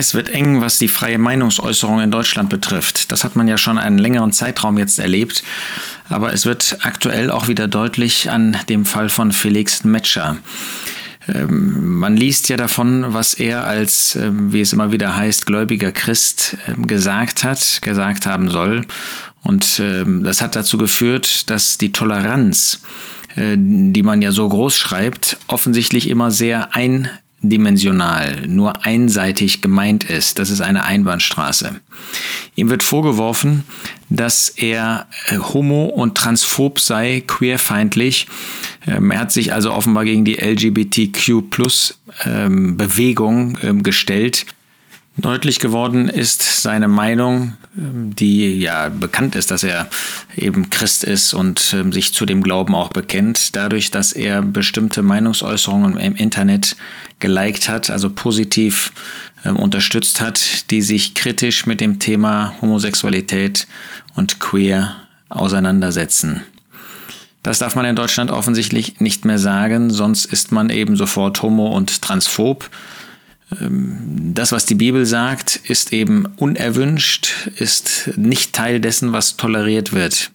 Es wird eng, was die freie Meinungsäußerung in Deutschland betrifft. Das hat man ja schon einen längeren Zeitraum jetzt erlebt. Aber es wird aktuell auch wieder deutlich an dem Fall von Felix Metscher. Ähm, man liest ja davon, was er als, ähm, wie es immer wieder heißt, gläubiger Christ ähm, gesagt hat, gesagt haben soll. Und das hat dazu geführt, dass die Toleranz, äh, die man ja so groß schreibt, offensichtlich immer sehr ein dimensional, nur einseitig gemeint ist. Das ist eine Einbahnstraße. Ihm wird vorgeworfen, dass er äh, homo- und transphob sei, queerfeindlich. Ähm, er hat sich also offenbar gegen die LGBTQ-Plus-Bewegung ähm, ähm, gestellt. Deutlich geworden ist seine Meinung, die ja bekannt ist, dass er eben Christ ist und ähm, sich zu dem Glauben auch bekennt, dadurch, dass er bestimmte Meinungsäußerungen im Internet geliked hat, also positiv ähm, unterstützt hat, die sich kritisch mit dem Thema Homosexualität und Queer auseinandersetzen. Das darf man in Deutschland offensichtlich nicht mehr sagen, sonst ist man eben sofort homo- und transphob. Ähm, das, was die Bibel sagt, ist eben unerwünscht, ist nicht Teil dessen, was toleriert wird.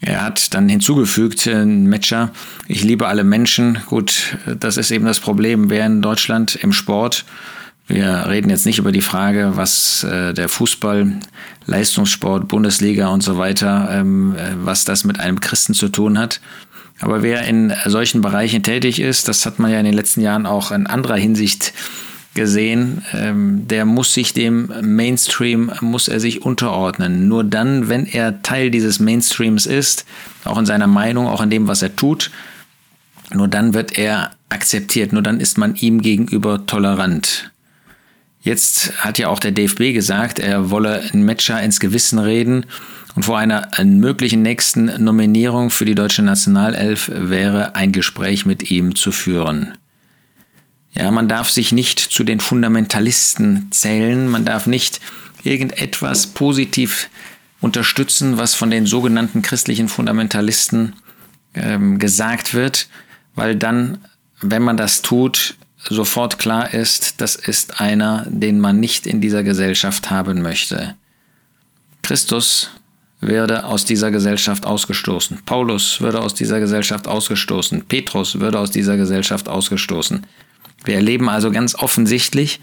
Er hat dann hinzugefügt, ein Matcher, ich liebe alle Menschen. Gut, das ist eben das Problem. Wer in Deutschland im Sport, wir reden jetzt nicht über die Frage, was äh, der Fußball, Leistungssport, Bundesliga und so weiter, ähm, äh, was das mit einem Christen zu tun hat. Aber wer in solchen Bereichen tätig ist, das hat man ja in den letzten Jahren auch in anderer Hinsicht gesehen, ähm, der muss sich dem Mainstream, muss er sich unterordnen. Nur dann, wenn er Teil dieses Mainstreams ist, auch in seiner Meinung, auch in dem, was er tut, nur dann wird er akzeptiert, nur dann ist man ihm gegenüber tolerant. Jetzt hat ja auch der DFB gesagt, er wolle ein Matcher ins Gewissen reden und vor einer möglichen nächsten Nominierung für die deutsche Nationalelf wäre ein Gespräch mit ihm zu führen. Ja, man darf sich nicht zu den Fundamentalisten zählen, man darf nicht irgendetwas positiv unterstützen, was von den sogenannten christlichen Fundamentalisten ähm, gesagt wird, weil dann, wenn man das tut, sofort klar ist, das ist einer, den man nicht in dieser Gesellschaft haben möchte. Christus würde aus dieser Gesellschaft ausgestoßen. Paulus würde aus dieser Gesellschaft ausgestoßen. Petrus würde aus dieser Gesellschaft ausgestoßen. Wir erleben also ganz offensichtlich,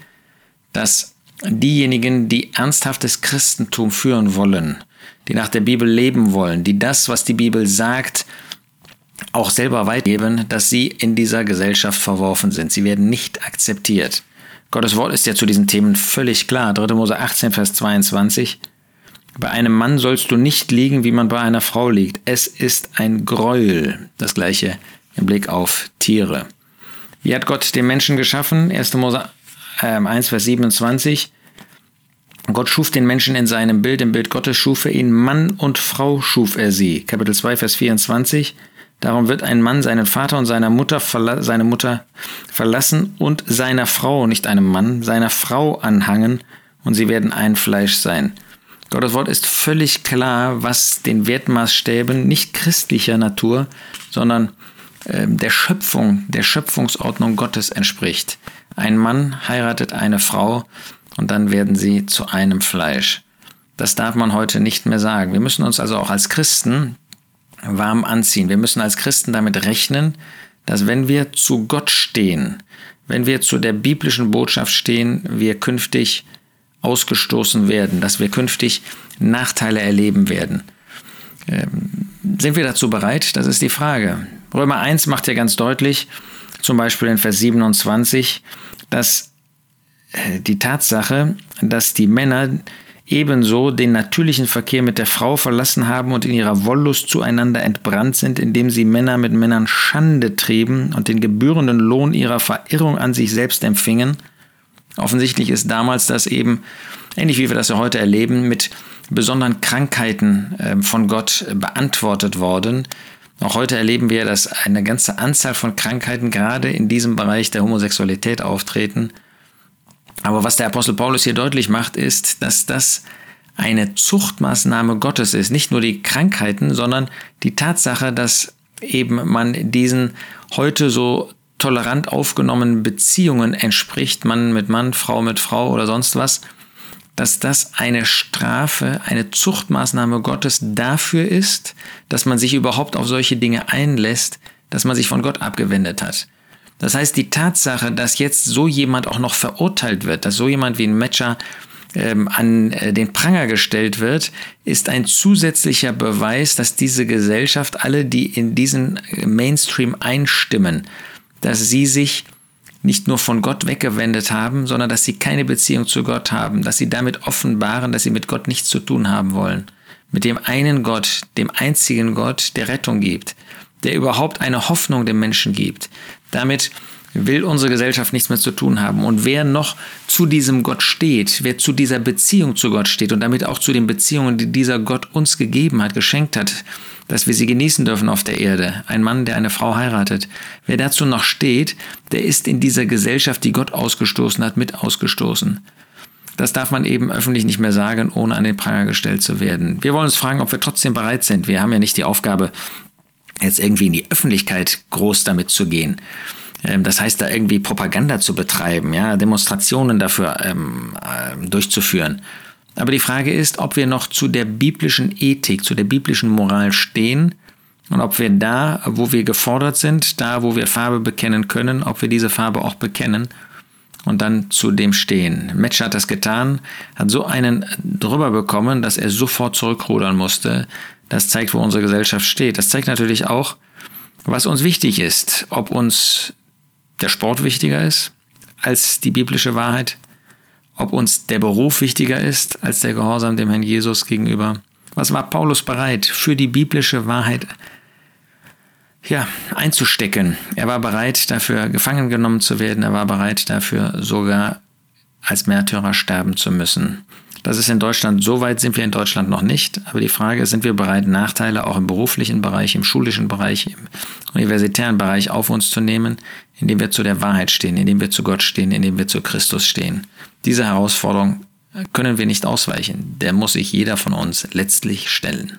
dass diejenigen, die ernsthaftes Christentum führen wollen, die nach der Bibel leben wollen, die das, was die Bibel sagt, auch selber weitergeben, dass sie in dieser Gesellschaft verworfen sind. Sie werden nicht akzeptiert. Gottes Wort ist ja zu diesen Themen völlig klar. 3. Mose 18, Vers 22. Bei einem Mann sollst du nicht liegen, wie man bei einer Frau liegt. Es ist ein Gräuel. Das gleiche im Blick auf Tiere. Wie hat Gott den Menschen geschaffen? 1. Mose 1, ähm, Vers 27. Gott schuf den Menschen in seinem Bild, im Bild Gottes schuf er ihn, Mann und Frau schuf er sie. Kapitel 2, Vers 24. Darum wird ein Mann seinen Vater und seiner Mutter seine Mutter verlassen und seiner Frau, nicht einem Mann, seiner Frau anhangen und sie werden ein Fleisch sein. Gottes Wort ist völlig klar, was den Wertmaßstäben nicht christlicher Natur, sondern ähm, der Schöpfung, der Schöpfungsordnung Gottes entspricht. Ein Mann heiratet eine Frau und dann werden sie zu einem Fleisch. Das darf man heute nicht mehr sagen. Wir müssen uns also auch als Christen warm anziehen. Wir müssen als Christen damit rechnen, dass wenn wir zu Gott stehen, wenn wir zu der biblischen Botschaft stehen, wir künftig ausgestoßen werden, dass wir künftig Nachteile erleben werden. Ähm, sind wir dazu bereit? Das ist die Frage. Römer 1 macht ja ganz deutlich, zum Beispiel in Vers 27, dass äh, die Tatsache, dass die Männer ebenso den natürlichen Verkehr mit der Frau verlassen haben und in ihrer Wollust zueinander entbrannt sind, indem sie Männer mit Männern Schande trieben und den gebührenden Lohn ihrer Verirrung an sich selbst empfingen. Offensichtlich ist damals das eben, ähnlich wie wir das ja heute erleben, mit besonderen Krankheiten ähm, von Gott beantwortet worden. Auch heute erleben wir, dass eine ganze Anzahl von Krankheiten gerade in diesem Bereich der Homosexualität auftreten. Aber was der Apostel Paulus hier deutlich macht, ist, dass das eine Zuchtmaßnahme Gottes ist. Nicht nur die Krankheiten, sondern die Tatsache, dass eben man diesen heute so tolerant aufgenommenen Beziehungen entspricht, Mann mit Mann, Frau mit Frau oder sonst was, dass das eine Strafe, eine Zuchtmaßnahme Gottes dafür ist, dass man sich überhaupt auf solche Dinge einlässt, dass man sich von Gott abgewendet hat. Das heißt, die Tatsache, dass jetzt so jemand auch noch verurteilt wird, dass so jemand wie ein Matcher ähm, an äh, den Pranger gestellt wird, ist ein zusätzlicher Beweis, dass diese Gesellschaft, alle, die in diesen Mainstream einstimmen, dass sie sich nicht nur von Gott weggewendet haben, sondern dass sie keine Beziehung zu Gott haben, dass sie damit offenbaren, dass sie mit Gott nichts zu tun haben wollen. Mit dem einen Gott, dem einzigen Gott, der Rettung gibt, der überhaupt eine Hoffnung dem Menschen gibt. Damit will unsere Gesellschaft nichts mehr zu tun haben. Und wer noch zu diesem Gott steht, wer zu dieser Beziehung zu Gott steht und damit auch zu den Beziehungen, die dieser Gott uns gegeben hat, geschenkt hat, dass wir sie genießen dürfen auf der Erde, ein Mann, der eine Frau heiratet, wer dazu noch steht, der ist in dieser Gesellschaft, die Gott ausgestoßen hat, mit ausgestoßen. Das darf man eben öffentlich nicht mehr sagen, ohne an den Pranger gestellt zu werden. Wir wollen uns fragen, ob wir trotzdem bereit sind. Wir haben ja nicht die Aufgabe, jetzt irgendwie in die Öffentlichkeit groß damit zu gehen. Ähm, das heißt, da irgendwie Propaganda zu betreiben, ja, Demonstrationen dafür ähm, äh, durchzuführen. Aber die Frage ist, ob wir noch zu der biblischen Ethik, zu der biblischen Moral stehen und ob wir da, wo wir gefordert sind, da, wo wir Farbe bekennen können, ob wir diese Farbe auch bekennen und dann zu dem stehen. Metsch hat das getan, hat so einen drüber bekommen, dass er sofort zurückrudern musste. Das zeigt, wo unsere Gesellschaft steht. Das zeigt natürlich auch, was uns wichtig ist, ob uns der Sport wichtiger ist als die biblische Wahrheit, ob uns der Beruf wichtiger ist als der Gehorsam dem Herrn Jesus gegenüber. Was war Paulus bereit, für die biblische Wahrheit ja, einzustecken? Er war bereit, dafür gefangen genommen zu werden. Er war bereit, dafür sogar als Märtyrer sterben zu müssen. Das ist in Deutschland, so weit sind wir in Deutschland noch nicht. Aber die Frage ist, sind wir bereit, Nachteile auch im beruflichen Bereich, im schulischen Bereich, im universitären Bereich auf uns zu nehmen, indem wir zu der Wahrheit stehen, indem wir zu Gott stehen, indem wir zu Christus stehen. Diese Herausforderung können wir nicht ausweichen. Der muss sich jeder von uns letztlich stellen.